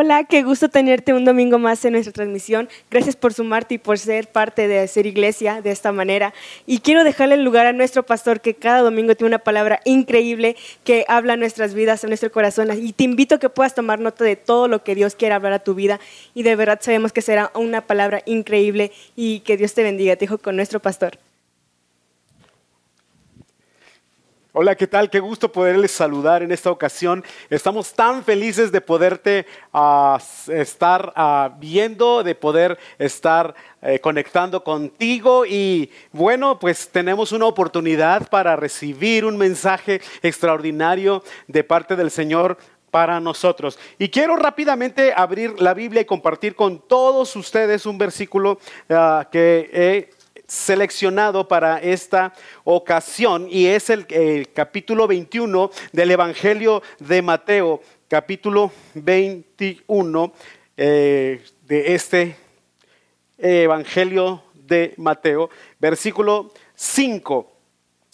Hola, qué gusto tenerte un domingo más en nuestra transmisión. Gracias por sumarte y por ser parte de ser iglesia de esta manera. Y quiero dejarle el lugar a nuestro pastor que cada domingo tiene una palabra increíble que habla nuestras vidas, a nuestro corazón. Y te invito a que puedas tomar nota de todo lo que Dios quiere hablar a tu vida. Y de verdad sabemos que será una palabra increíble y que Dios te bendiga. Te dejo con nuestro pastor. Hola, ¿qué tal? Qué gusto poderles saludar en esta ocasión. Estamos tan felices de poderte ah, estar ah, viendo, de poder estar eh, conectando contigo y bueno, pues tenemos una oportunidad para recibir un mensaje extraordinario de parte del Señor para nosotros. Y quiero rápidamente abrir la Biblia y compartir con todos ustedes un versículo ah, que he seleccionado para esta ocasión y es el, capítulo 21 del Evangelio de Mateo, capítulo 21 eh, de este Evangelio de Mateo, versículo 5.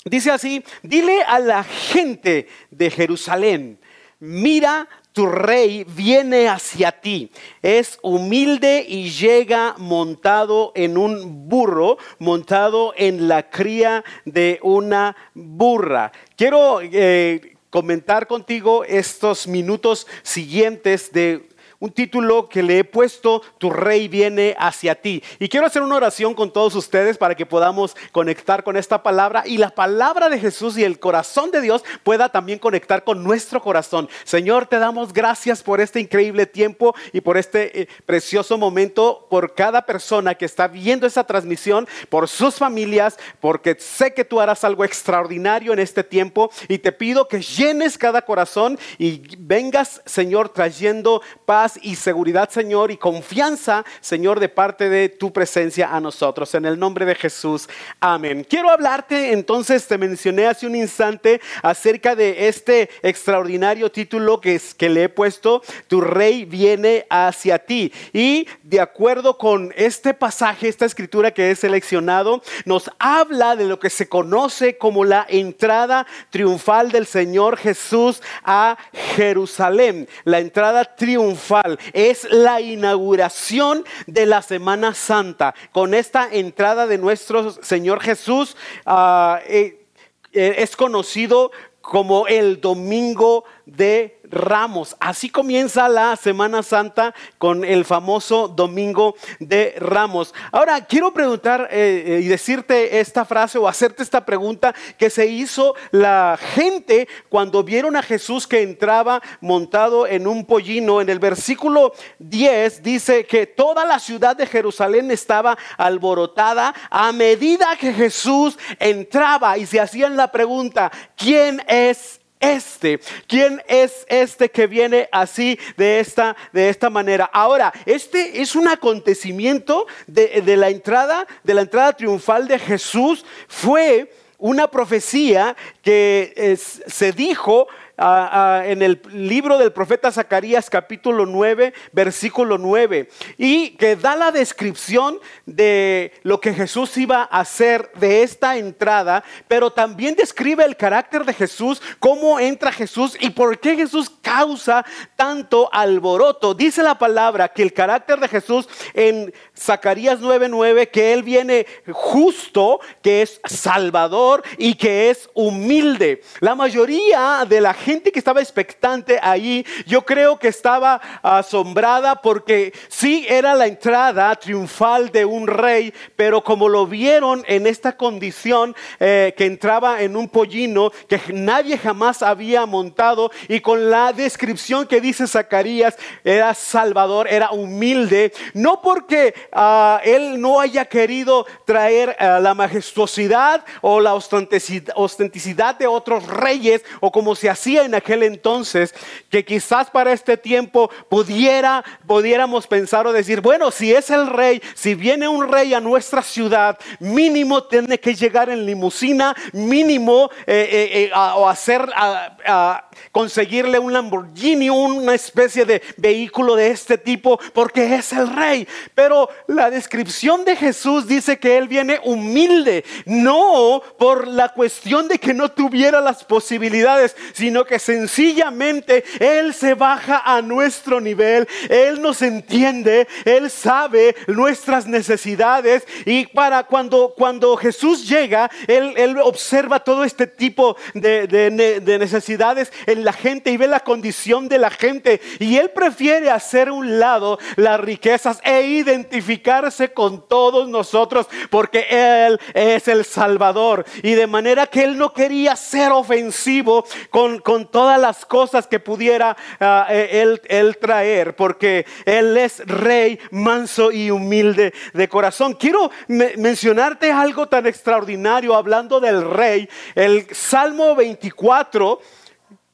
Dice así, dile a la gente de Jerusalén, mira tu rey viene hacia ti. Es humilde y llega montado en un burro, montado en la cría de una burra. Quiero eh, comentar contigo estos minutos siguientes de un título que le he puesto, Tu rey viene hacia ti. Y quiero hacer una oración con todos ustedes para que podamos conectar con esta palabra y la palabra de Jesús y el corazón de Dios pueda también conectar con nuestro corazón. Señor, te damos gracias por este increíble tiempo y por este eh, precioso momento, por cada persona que está viendo esta transmisión, por sus familias, porque sé que tú harás algo extraordinario en este tiempo y te pido que llenes cada corazón y vengas, Señor, trayendo paz y seguridad, Señor, y confianza, Señor, de parte de tu presencia a nosotros. En el nombre de Jesús. Amén. Quiero hablarte, entonces, te mencioné hace un instante acerca de este extraordinario título que, es, que le he puesto, Tu rey viene hacia ti. Y de acuerdo con este pasaje, esta escritura que he seleccionado, nos habla de lo que se conoce como la entrada triunfal del Señor Jesús a Jerusalén. La entrada triunfal es la inauguración de la Semana Santa. Con esta entrada de nuestro Señor Jesús ah, eh, eh, es conocido como el Domingo de Ramos. Así comienza la Semana Santa con el famoso Domingo de Ramos. Ahora, quiero preguntar eh, eh, y decirte esta frase o hacerte esta pregunta que se hizo la gente cuando vieron a Jesús que entraba montado en un pollino. En el versículo 10 dice que toda la ciudad de Jerusalén estaba alborotada a medida que Jesús entraba y se hacían la pregunta, ¿quién es este? ¿Quién es este que viene así de esta, de esta manera? Ahora, este es un acontecimiento de, la entrada, de la entrada triunfal de Jesús. Fue una profecía que se dijo en el libro del profeta Zacarías capítulo 9, versículo 9, y que da la descripción de lo que Jesús iba a hacer de esta entrada, pero también describe el carácter de Jesús, cómo entra Jesús y por qué Jesús causa tanto alboroto. Dice la palabra que el carácter de Jesús en Zacarías 9:9, que Él viene justo, que es salvador y que es humilde. La mayoría de la gente que estaba expectante ahí, yo creo que estaba asombrada porque sí era la entrada triunfal de un rey, pero como lo vieron en esta condición eh, que entraba en un pollino que nadie jamás había montado y con la descripción que dice Zacarías, era salvador, era humilde, no porque ah, él no haya querido traer ah, la majestuosidad o la ostenticidad de otros reyes o como se hacía en aquel entonces que quizás para este tiempo pudiera, pudiéramos pensar o decir, bueno, si es el rey, si viene un rey a nuestra ciudad, mínimo tiene que llegar en limusina, mínimo eh, eh, eh, o hacer, a, conseguirle un Lamborghini, una especie de vehículo de este tipo, porque es el rey. Pero la descripción de Jesús dice que él viene humilde, no por la cuestión de que no tuviera las posibilidades, sino que sencillamente él se baja a nuestro nivel, él nos entiende, él sabe nuestras necesidades. Y para cuando, cuando Jesús llega, él, observa todo este tipo de, de necesidades en la gente y ve la condición de la gente. Y él prefiere hacer un lado las riquezas e identificarse con todos nosotros porque él es el Salvador. Y de manera que él no quería ser ofensivo con todas las cosas que pudiera ah, e, él traer porque él es rey manso y humilde de corazón. Quiero mencionarte algo tan extraordinario hablando del rey. El Salmo 24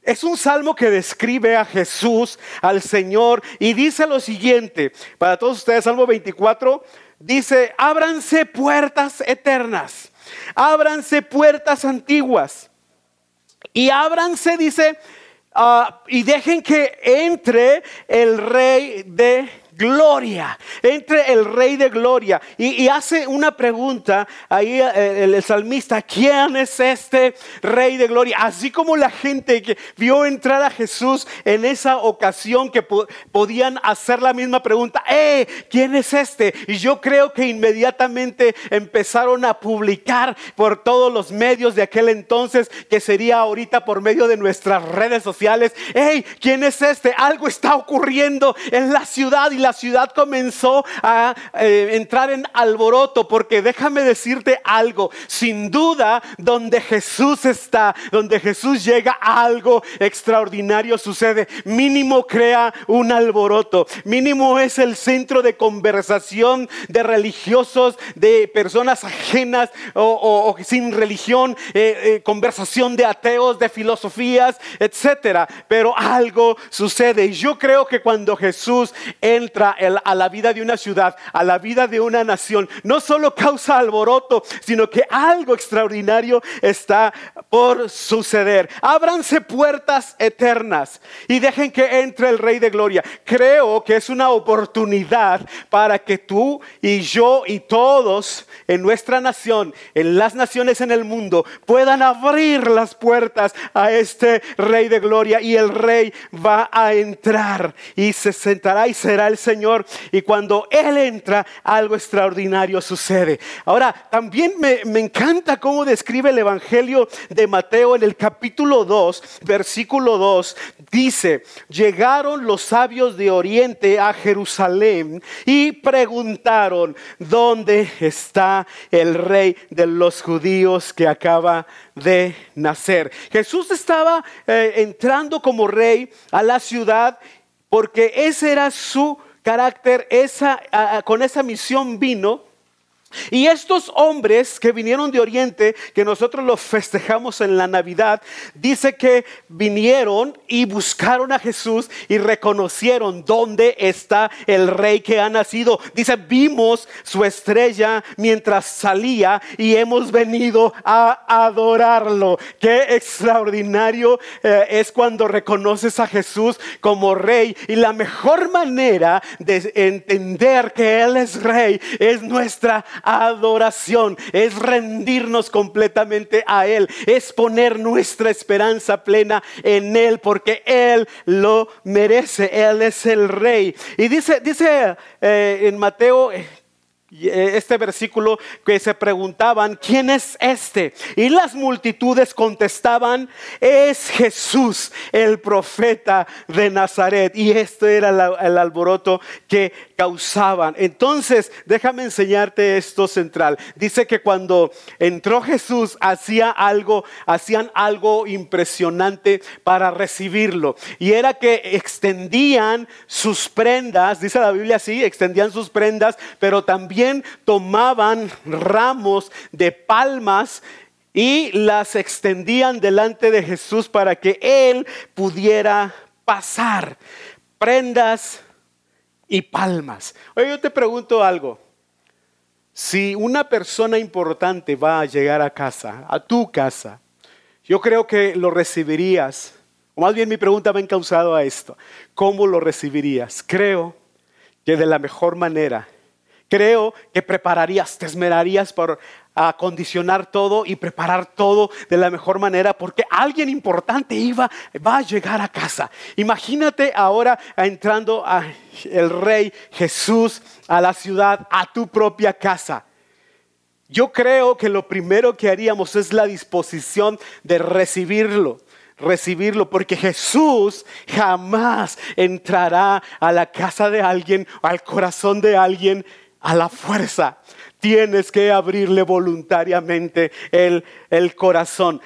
es un salmo que describe a Jesús, al Señor, y dice lo siguiente, para todos ustedes, Salmo 24, dice, ábranse puertas eternas, ábranse puertas antiguas, y ábranse, dice, ah, y dejen que entre el rey de gloria, entre el rey de gloria. Y, hace una pregunta ahí eh, el, salmista, ¿quién es este rey de gloria? Así como la gente que vio entrar a Jesús en esa ocasión que podían hacer la misma pregunta, ¡eh! ¿Quién es este? Y yo creo que inmediatamente empezaron a publicar por todos los medios de aquel entonces, que sería ahorita por medio de nuestras redes sociales, ¡hey! ¿Quién es este? Algo está ocurriendo en la ciudad y la ciudad comenzó a eh, entrar en alboroto, porque déjame decirte algo, sin duda, donde Jesús está, donde Jesús llega, algo extraordinario sucede. Mínimo crea un alboroto, mínimo es el centro de conversación de religiosos, de personas ajenas o, sin religión, eh, eh, conversación de ateos, de filosofías, etcétera. Pero algo sucede. Y yo creo que cuando Jesús entra, a la vida de una ciudad, a la vida de una nación, no solo causa alboroto, sino que algo extraordinario está por suceder. Ábranse puertas eternas y dejen que entre el Rey de Gloria. Creo que es una oportunidad para que tú y yo y todos en nuestra nación, en las naciones en el mundo, puedan abrir las puertas a este Rey de Gloria y el Rey va a entrar y se sentará y será el Señor y cuando Él entra, algo extraordinario sucede. Ahora, también me, me encanta cómo describe el Evangelio de Mateo en el capítulo 2, versículo 2. Dice, llegaron los sabios de Oriente a Jerusalén y preguntaron, ¿dónde está el rey de los judíos que acaba de nacer? Jesús estaba eh, entrando como rey a la ciudad porque ese era su carácter, esa, con esa misión vino y estos hombres que vinieron de Oriente, que nosotros los festejamos en la Navidad, dice que vinieron y buscaron a Jesús y reconocieron dónde está el rey que ha nacido. Dice, vimos su estrella mientras salía y hemos venido a adorarlo. Qué extraordinario eh, es cuando reconoces a Jesús como rey. Y la mejor manera de entender que Él es rey es nuestra adoración, es rendirnos completamente a Él, es poner nuestra esperanza plena en Él, porque Él lo merece, Él es el Rey. Y dice, dice eh, en Mateo eh, eh, este versículo que se preguntaban, ¿quién es este? Y las multitudes contestaban, es Jesús, el profeta de Nazaret. Y este era el alboroto que causaban. Entonces, déjame enseñarte esto central. Dice que cuando entró Jesús, hacía algo, hacían algo impresionante para recibirlo. Y era que extendían sus prendas, dice la Biblia así, extendían sus prendas, pero también tomaban ramos de palmas y las extendían delante de Jesús para que él pudiera pasar. Prendas y palmas. Oye, yo te pregunto algo. Si una persona importante va a llegar a casa, a tu casa, yo creo que lo recibirías. O más bien mi pregunta va encausado a esto. ¿Cómo lo recibirías? Creo que de la mejor manera. Creo que prepararías, te esmerarías por acondicionar todo y preparar todo de la mejor manera porque alguien importante iba va a llegar a casa. Imagínate ahora entrando a el rey Jesús a la ciudad, a tu propia casa. Yo creo que lo primero que haríamos es la disposición de recibirlo recibirlo, porque Jesús jamás entrará a la casa de alguien, al corazón de alguien, a la fuerza. Tienes que abrirle voluntariamente el, el corazón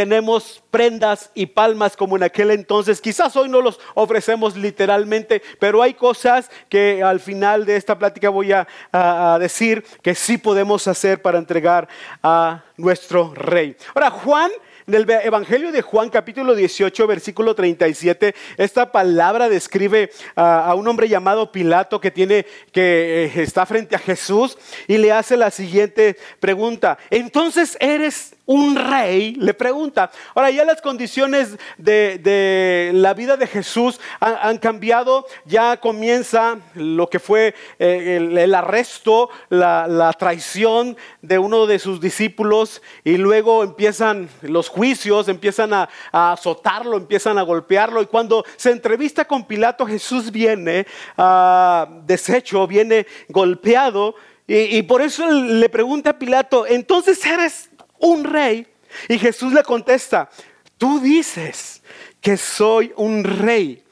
tenemos prendas y palmas como en aquel entonces. Quizás hoy no los ofrecemos literalmente, pero hay cosas que al final de esta plática voy a, a, decir que sí podemos hacer para entregar a nuestro rey. Ahora, Juan en el Evangelio de Juan capítulo 18, versículo 37, esta palabra describe a, un hombre llamado Pilato que tiene que eh, está frente a Jesús y le hace la siguiente pregunta. Entonces eres un rey, le pregunta. Ahora ya las condiciones de, la vida de Jesús han, cambiado, ya comienza lo que fue eh, el, arresto, la, traición de uno de sus discípulos y luego empiezan los juicios, empiezan a, azotarlo, empiezan a golpearlo y cuando se entrevista con Pilato Jesús viene uh, deshecho, viene golpeado. Y, y, por eso le pregunta a Pilato, entonces eres un rey. Y Jesús le contesta, tú dices que soy un rey.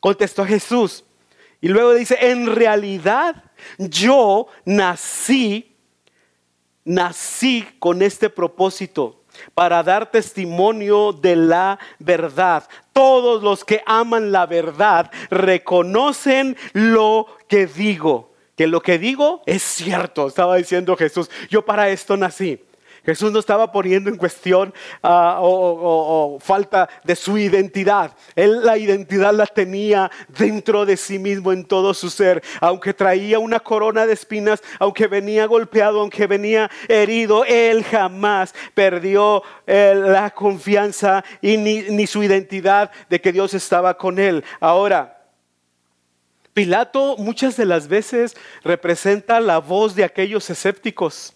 Contestó Jesús. Y luego dice, en realidad yo nací, nací con este propósito para dar testimonio de la verdad. Todos los que aman la verdad reconocen lo que digo. Que lo que digo es cierto, estaba diciendo Jesús. Yo para esto nací. Jesús no estaba poniendo en cuestión ah, o, falta de su identidad. Él la identidad la tenía dentro de sí mismo en todo su ser. Aunque traía una corona de espinas, aunque venía golpeado, aunque venía herido, él jamás perdió eh, la confianza y ni, ni su identidad de que Dios estaba con él. Ahora, Pilato muchas de las veces representa la voz de aquellos escépticos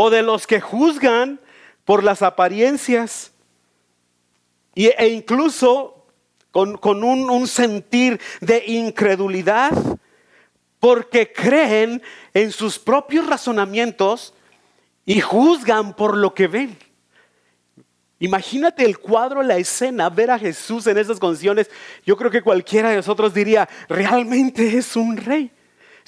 o de los que juzgan por las apariencias e incluso con, un, un sentir de incredulidad porque creen en sus propios razonamientos y juzgan por lo que ven. Imagínate el cuadro, la escena, ver a Jesús en esas condiciones. Yo creo que cualquiera de nosotros diría, realmente es un rey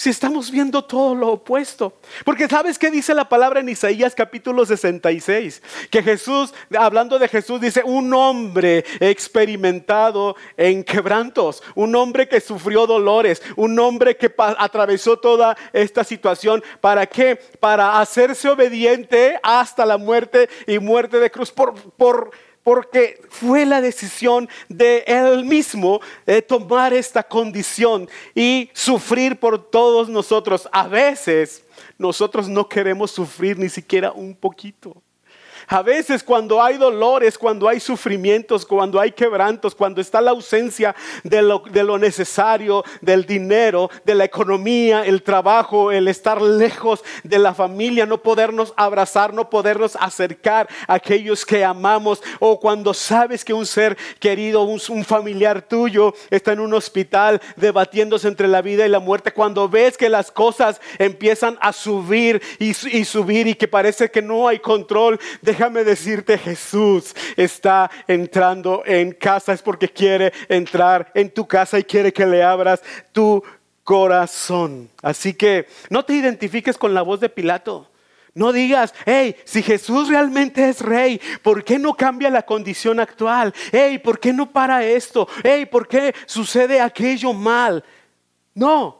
si estamos viendo todo lo opuesto? Porque ¿sabes qué dice la palabra en Isaías capítulo 66? Que Jesús, hablando de Jesús, dice, un hombre experimentado en quebrantos, un hombre que sufrió dolores, un hombre que atravesó toda esta situación. ¿Para qué? Para hacerse obediente hasta la muerte y muerte de cruz por... por porque fue la decisión de él mismo tomar esta condición y sufrir por todos nosotros. A veces nosotros no queremos sufrir ni siquiera un poquito. A veces cuando hay dolores, cuando hay sufrimientos, cuando hay quebrantos, cuando está la ausencia de lo, necesario, del dinero, de la economía, el trabajo, el estar lejos de la familia, no podernos abrazar, no podernos acercar a aquellos que amamos, o cuando sabes que un ser querido, un, un familiar tuyo está en un hospital debatiéndose entre la vida y la muerte, cuando ves que las cosas empiezan a subir y, y subir y que parece que no hay control, de déjame decirte, Jesús está entrando en casa, es porque quiere entrar en tu casa y quiere que le abras tu corazón. Así que no te identifiques con la voz de Pilato. No digas, hey, si Jesús realmente es rey, ¿por qué no cambia la condición actual? Hey, ¿por qué no para esto? Hey, ¿por qué sucede aquello mal? No,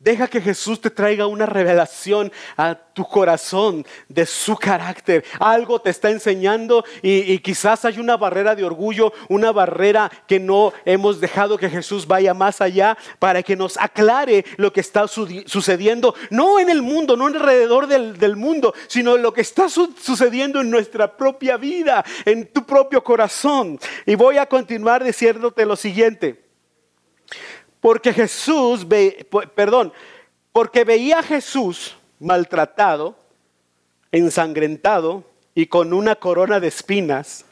Deja que Jesús te traiga una revelación a tu corazón de su carácter. Algo te está enseñando y, quizás hay una barrera de orgullo, una barrera que no hemos dejado que Jesús vaya más allá para que nos aclare lo que está sucediendo, no en el mundo, no alrededor del, mundo, sino lo que está sucediendo en nuestra propia vida, en tu propio corazón. Y voy a continuar diciéndote lo siguiente. Porque Jesús, ve, perdón, porque veía a Jesús maltratado, ensangrentado y con una corona de espinas.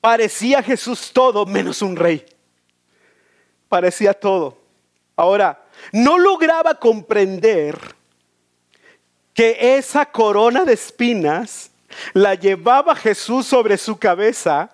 Parecía Jesús todo menos un rey. Parecía todo. Ahora, no lograba comprender que esa corona de espinas la llevaba Jesús sobre su cabeza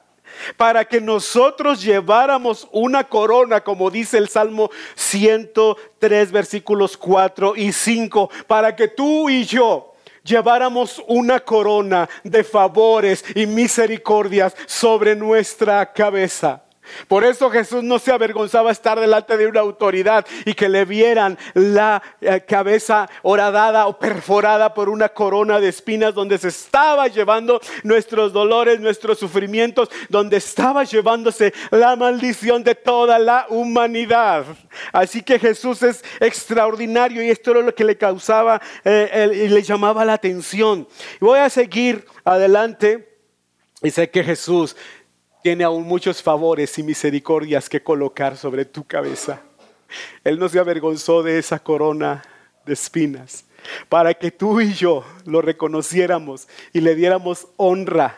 para que nosotros lleváramos una corona, como dice el Salmo 103, versículos 4 y 5, para que tú y yo lleváramos una corona de favores y misericordias sobre nuestra cabeza. Por eso Jesús no se avergonzaba estar delante de una autoridad y que le vieran la eh, cabeza horadada o perforada por una corona de espinas donde se estaba llevando nuestros dolores, nuestros sufrimientos, donde estaba llevándose la maldición de toda la humanidad. Así que Jesús es extraordinario y esto era lo que le causaba eh, y le llamaba la atención. Voy a seguir adelante y sé que Jesús tiene aún muchos favores y misericordias que colocar sobre tu cabeza. Él no se avergonzó de esa corona de espinas para que tú y yo lo reconociéramos y le diéramos honra,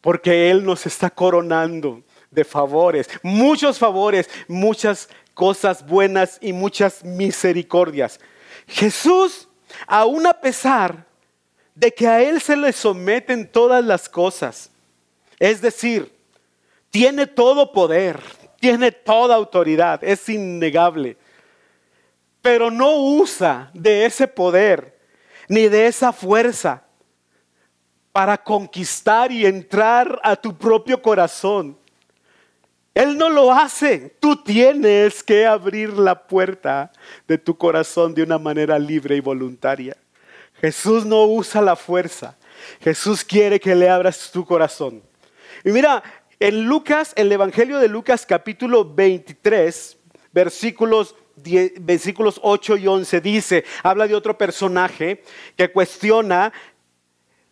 porque Él nos está coronando de favores, muchos favores, muchas cosas buenas y muchas misericordias. Jesús, aún a pesar de que a Él se le someten todas las cosas, es decir, tiene todo poder, tiene toda autoridad, es innegable. Pero no usa de ese poder ni de esa fuerza para conquistar y entrar a tu propio corazón. Él no lo hace. Tú tienes que abrir la puerta de tu corazón de una manera libre y voluntaria. Jesús no usa la fuerza. Jesús quiere que le abras tu corazón. Y mira, en Lucas, el Evangelio de Lucas capítulo 23, versículos versículos 8 y 11 dice, habla de otro personaje que cuestiona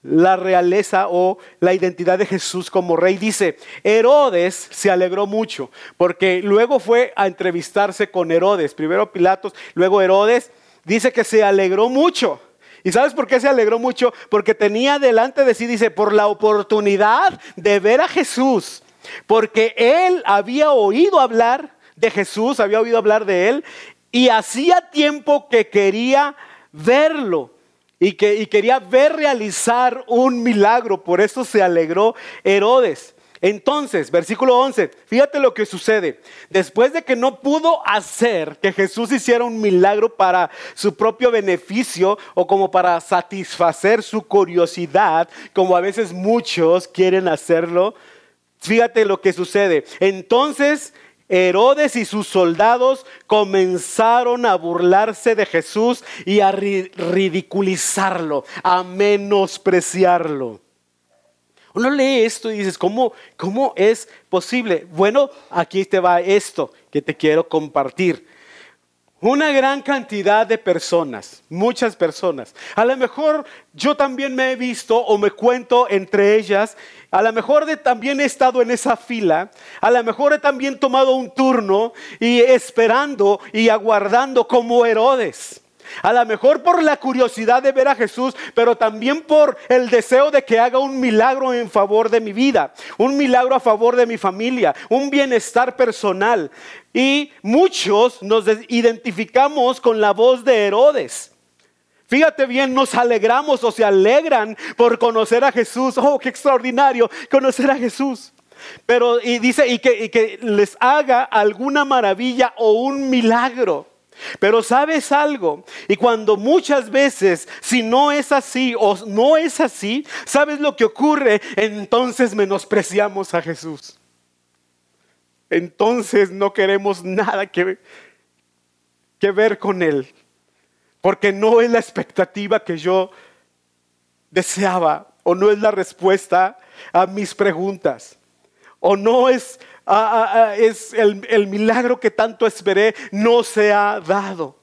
la realeza o la identidad de Jesús como rey. Dice, Herodes se alegró mucho porque luego fue a entrevistarse con Herodes, primero Pilatos, luego Herodes, dice que se alegró mucho. ¿Y sabes por qué se alegró mucho? Porque tenía delante de sí, dice, por la oportunidad de ver a Jesús. Porque él había oído hablar de Jesús, había oído hablar de él, y hacía tiempo que quería verlo y que y quería ver realizar un milagro. Por eso se alegró Herodes. Entonces, versículo 11, fíjate lo que sucede. Después de que no pudo hacer que Jesús hiciera un milagro para su propio beneficio o como para satisfacer su curiosidad, como a veces muchos quieren hacerlo, fíjate lo que sucede. Entonces Herodes y sus soldados comenzaron a burlarse de Jesús y a ridiculizarlo, a menospreciarlo. Uno lee esto y dices, ¿cómo, ¿cómo es posible? Bueno, aquí te va esto que te quiero compartir. Una gran cantidad de personas, muchas personas. A lo mejor yo también me he visto o me cuento entre ellas. A lo mejor también he estado en esa fila. A lo mejor he también tomado un turno y esperando y aguardando como Herodes. A lo mejor por la curiosidad de ver a Jesús, pero también por el deseo de que haga un milagro en favor de mi vida, un milagro a favor de mi familia, un bienestar personal. Y muchos nos identificamos con la voz de Herodes. Fíjate bien, nos alegramos o se alegran por conocer a Jesús. Oh, qué extraordinario conocer a Jesús. Pero y dice, y que, y que les haga alguna maravilla o un milagro. Pero sabes algo, y cuando muchas veces, si no es así o no es así, ¿sabes lo que ocurre? Entonces menospreciamos a Jesús. Entonces no queremos nada que que ver con Él, porque no es la expectativa que yo deseaba o no es la respuesta a mis preguntas o no es, es el, el milagro que tanto esperé, no se ha dado.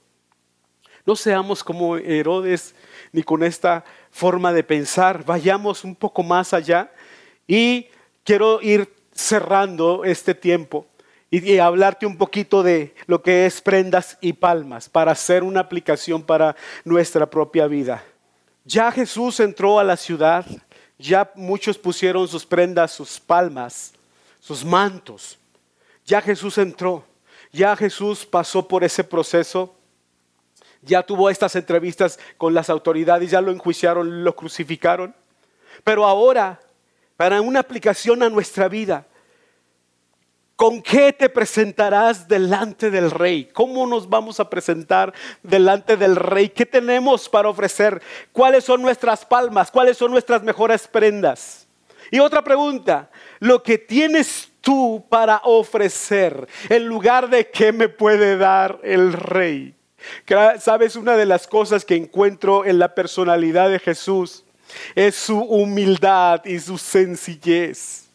No seamos como Herodes ni con esta forma de pensar, vayamos un poco más allá y quiero ir cerrando este tiempo y, hablarte un poquito de lo que es prendas y palmas para hacer una aplicación para nuestra propia vida. Ya Jesús entró a la ciudad, ya muchos pusieron sus prendas, sus palmas, sus mantos. Ya Jesús entró, ya Jesús pasó por ese proceso, ya tuvo estas entrevistas con las autoridades, ya lo enjuiciaron, lo crucificaron. Pero ahora, para una aplicación a nuestra vida, ¿Con qué te presentarás delante del rey? ¿Cómo nos vamos a presentar delante del rey? ¿Qué tenemos para ofrecer? ¿Cuáles son nuestras palmas? ¿Cuáles son nuestras mejores prendas? Y otra pregunta, lo que tienes tú para ofrecer en lugar de qué me puede dar el rey. Sabes, una de las cosas que encuentro en la personalidad de Jesús es su humildad y su sencillez.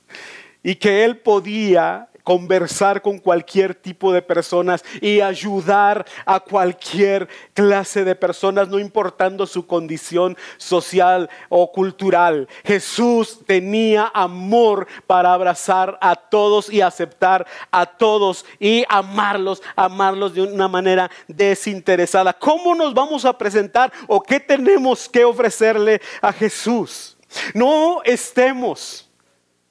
Y que él podía conversar con cualquier tipo de personas y ayudar a cualquier clase de personas, no importando su condición social o cultural. Jesús tenía amor para abrazar a todos y aceptar a todos y amarlos, amarlos de una manera desinteresada. ¿Cómo nos vamos a presentar o qué tenemos que ofrecerle a Jesús? No estemos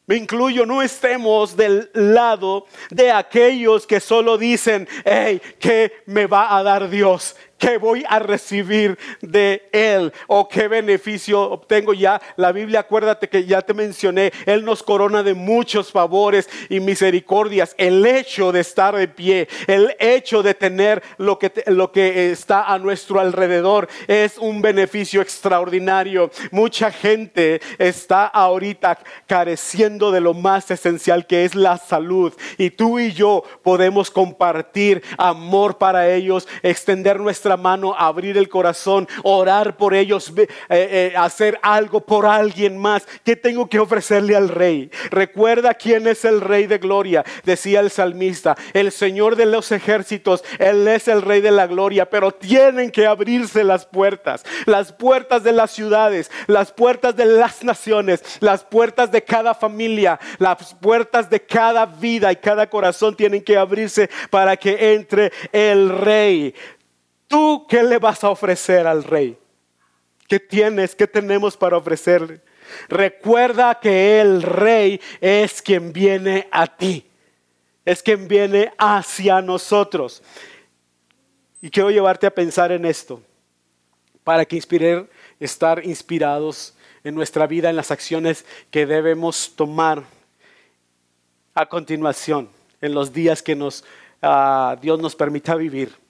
me incluyo, no estemos del lado de aquellos que solo dicen, hey, ¿qué me va a dar Dios? ¿Qué voy a recibir de Él? ¿O qué beneficio obtengo ya? La Biblia, acuérdate que ya te mencioné, Él nos corona de muchos favores y misericordias. El hecho de estar de pie, el hecho de tener lo que, lo que está a nuestro alrededor es un beneficio extraordinario. Mucha gente está ahorita careciendo de lo más esencial que es la salud. Y tú y yo podemos compartir amor para ellos, extender nuestra mano, abrir el corazón, orar por ellos, eh, eh, hacer algo por alguien más. ¿Qué tengo que ofrecerle al rey? Recuerda quién es el rey de gloria, decía el salmista, el Señor de los ejércitos, Él es el rey de la gloria, pero tienen que abrirse las puertas, las puertas de las ciudades, las puertas de las naciones, las puertas de cada familia, las puertas de cada vida y cada corazón tienen que abrirse para que entre el rey. ¿Tú qué le vas a ofrecer al rey? ¿Qué tienes? ¿Qué tenemos para ofrecerle? Recuerda que el rey es quien viene a ti, es quien viene hacia nosotros. Y quiero llevarte a pensar en esto, para que inspirar, estar inspirados en nuestra vida, en las acciones que debemos tomar a continuación, en los días que ah, Dios nos permita vivir.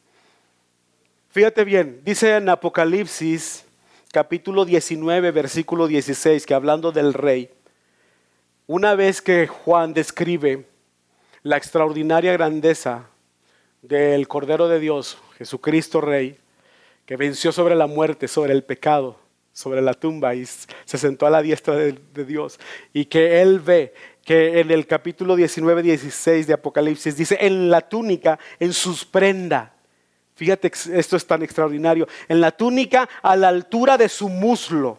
Fíjate bien, dice en Apocalipsis capítulo 19, versículo 16, que hablando del rey, una vez que Juan describe la extraordinaria grandeza del Cordero de Dios, Jesucristo Rey, que venció sobre la muerte, sobre el pecado, sobre la tumba y se sentó a la diestra de, de Dios, y que él ve que en el capítulo 19, 16 de Apocalipsis dice, en la túnica, en sus prendas, Fíjate, esto es tan extraordinario. En la túnica, a la altura de su muslo,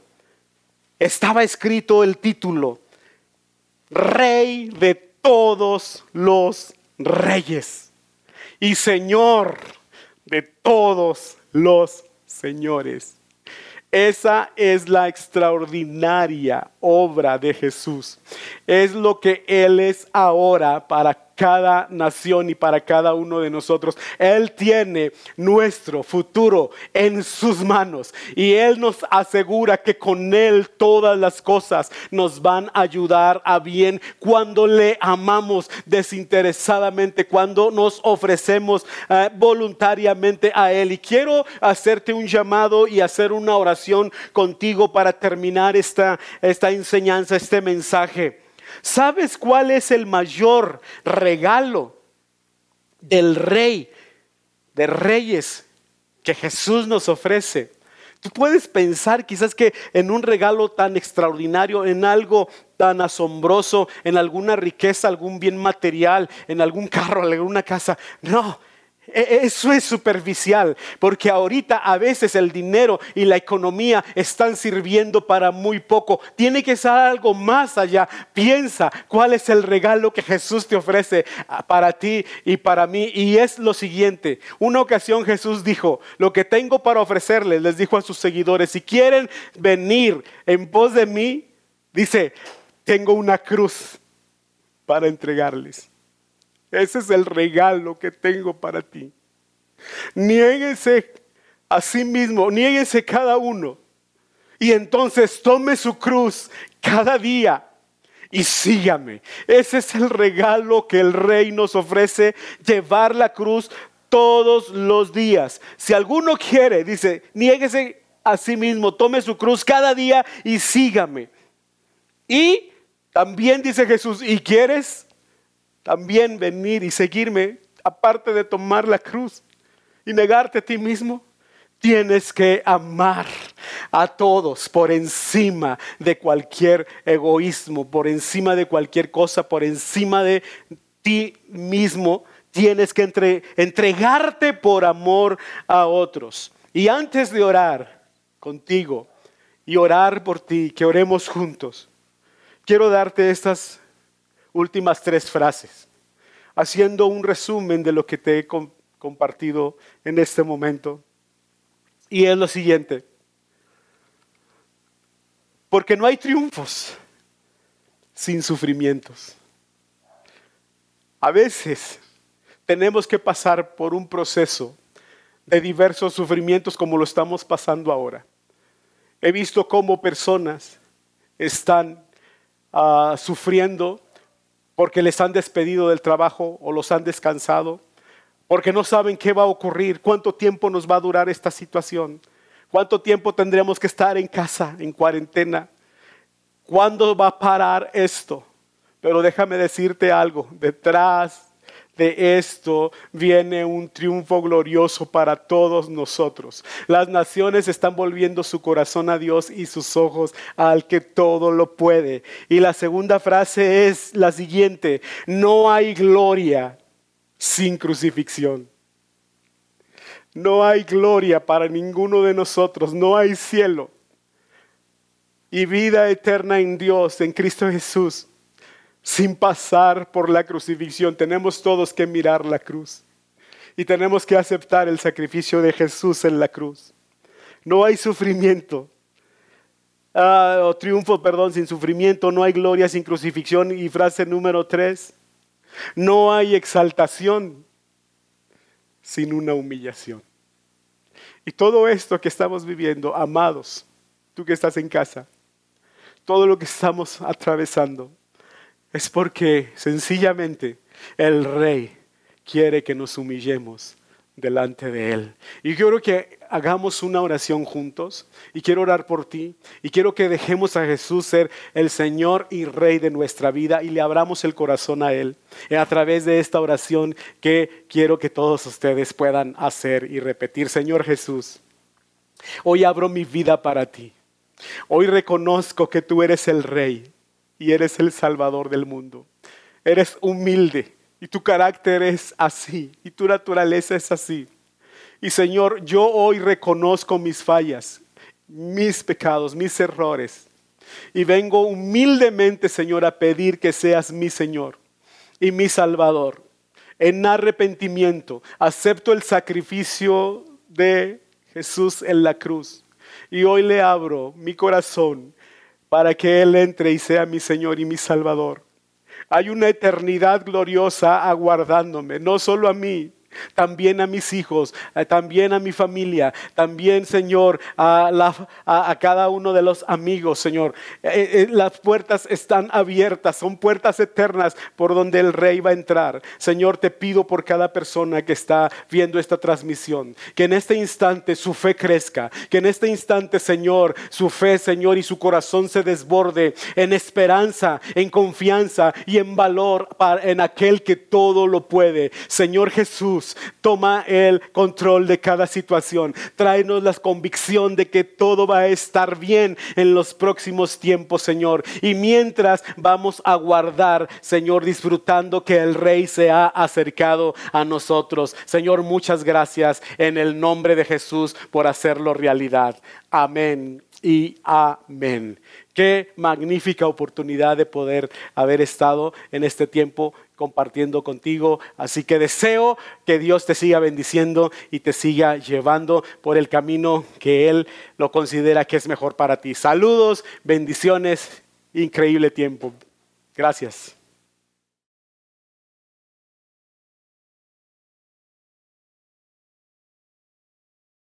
estaba escrito el título, Rey de todos los reyes y Señor de todos los señores. Esa es la extraordinaria obra de Jesús. Es lo que Él es ahora para cada nación y para cada uno de nosotros. Él tiene nuestro futuro en sus manos y Él nos asegura que con Él todas las cosas nos van a ayudar a bien cuando le amamos desinteresadamente, cuando nos ofrecemos eh, voluntariamente a Él. Y quiero hacerte un llamado y hacer una oración contigo para terminar esta, esta enseñanza, este mensaje. ¿Sabes cuál es el mayor regalo del rey de reyes que Jesús nos ofrece. Tú puedes pensar quizás que en un regalo tan extraordinario, en algo tan asombroso, en alguna riqueza, algún bien material, en algún carro, alguna casa. No, eso es superficial, porque ahorita a veces el dinero y la economía están sirviendo para muy poco. Tiene que ser algo más allá. Piensa cuál es el regalo que Jesús te ofrece ah, para ti y para mí. Y es lo siguiente. Una ocasión Jesús dijo, lo que tengo para ofrecerles, les dijo a sus seguidores, si quieren venir en pos de mí, dice, tengo una cruz para entregarles. Ese es el regalo que tengo para ti. Niéguese a sí mismo, niéguese cada uno. Y entonces tome su cruz cada día y sígame. Ese es el regalo que el rey nos ofrece, llevar la cruz todos los días. Si alguno quiere, dice, niéguese a sí mismo, tome su cruz cada día y sígame. Y también dice Jesús, ¿y quieres? También venir y seguirme, aparte de tomar la cruz y negarte a ti mismo, tienes que amar a todos por encima de cualquier egoísmo, por encima de cualquier cosa, por encima de ti mismo. Tienes que entregarte por amor a otros. Y antes de orar contigo y orar por ti, que oremos juntos, quiero darte estas últimas tres frases, haciendo un resumen de lo que te he compartido en este momento. Y es lo siguiente, porque no hay triunfos sin sufrimientos. A veces tenemos que pasar por un proceso de diversos sufrimientos como lo estamos pasando ahora. He visto cómo personas están ah, sufriendo porque les han despedido del trabajo o los han descansado, porque no saben qué va a ocurrir, cuánto tiempo nos va a durar esta situación, cuánto tiempo tendremos que estar en casa, en cuarentena, cuándo va a parar esto. Pero déjame decirte algo, detrás de esto viene un triunfo glorioso para todos nosotros. Las naciones están volviendo su corazón a Dios y sus ojos al que todo lo puede. Y la segunda frase es la siguiente, no hay gloria sin crucifixión. No hay gloria para ninguno de nosotros, no hay cielo y vida eterna en Dios, en Cristo Jesús sin pasar por la crucifixión. Tenemos todos que mirar la cruz y tenemos que aceptar el sacrificio de Jesús en la cruz. No hay sufrimiento. Ah, o triunfo, perdón, sin sufrimiento, no hay gloria sin crucifixión. Y frase número tres, no hay exaltación sin una humillación. Y todo esto que estamos viviendo, amados, tú que estás en casa, todo lo que estamos atravesando, es porque sencillamente el rey quiere que nos humillemos delante de Él. Y quiero que hagamos una oración juntos y quiero orar por ti y quiero que dejemos a Jesús ser el Señor y Rey de nuestra vida y le abramos el corazón a Él a través de esta oración que quiero que todos ustedes puedan hacer y repetir. Señor Jesús, hoy abro mi vida para ti. Hoy reconozco que tú eres el Rey y eres el Salvador del mundo. Eres humilde y tu carácter es así y tu naturaleza es así. Y Señor, yo hoy reconozco mis fallas, mis pecados, mis errores. Y vengo humildemente, Señor, a pedir que seas mi Señor y mi Salvador. En arrepentimiento, acepto el sacrificio de Jesús en la cruz. Y hoy le abro mi corazón para que Él entre y sea mi Señor y mi Salvador. Hay una eternidad gloriosa aguardándome, no solo a mí, también a mis hijos, eh, también a mi familia, también, Señor, a, cada uno de los amigos, Señor. Eh, eh, las puertas están abiertas, son puertas eternas por donde el Rey va a entrar. Señor, te pido por cada persona que está viendo esta transmisión, que en este instante su fe crezca, que en este instante, Señor, su fe, Señor, y su corazón se desborde en esperanza, en confianza y en valor en aquel que todo lo puede. Señor Jesús Toma el control de cada situación. Tráenos la convicción de que todo va a estar bien en los próximos tiempos, Señor. Y mientras vamos a guardar, Señor, disfrutando que el Rey se ha acercado a nosotros. Señor, muchas gracias en el nombre de Jesús por hacerlo realidad. Amén y amén. Qué magnífica oportunidad de poder haber estado en este tiempo compartiendo contigo. Así que deseo que Dios te siga bendiciendo y te siga llevando por el camino que Él lo considera que es mejor para ti. Saludos, bendiciones, increíble tiempo. Gracias.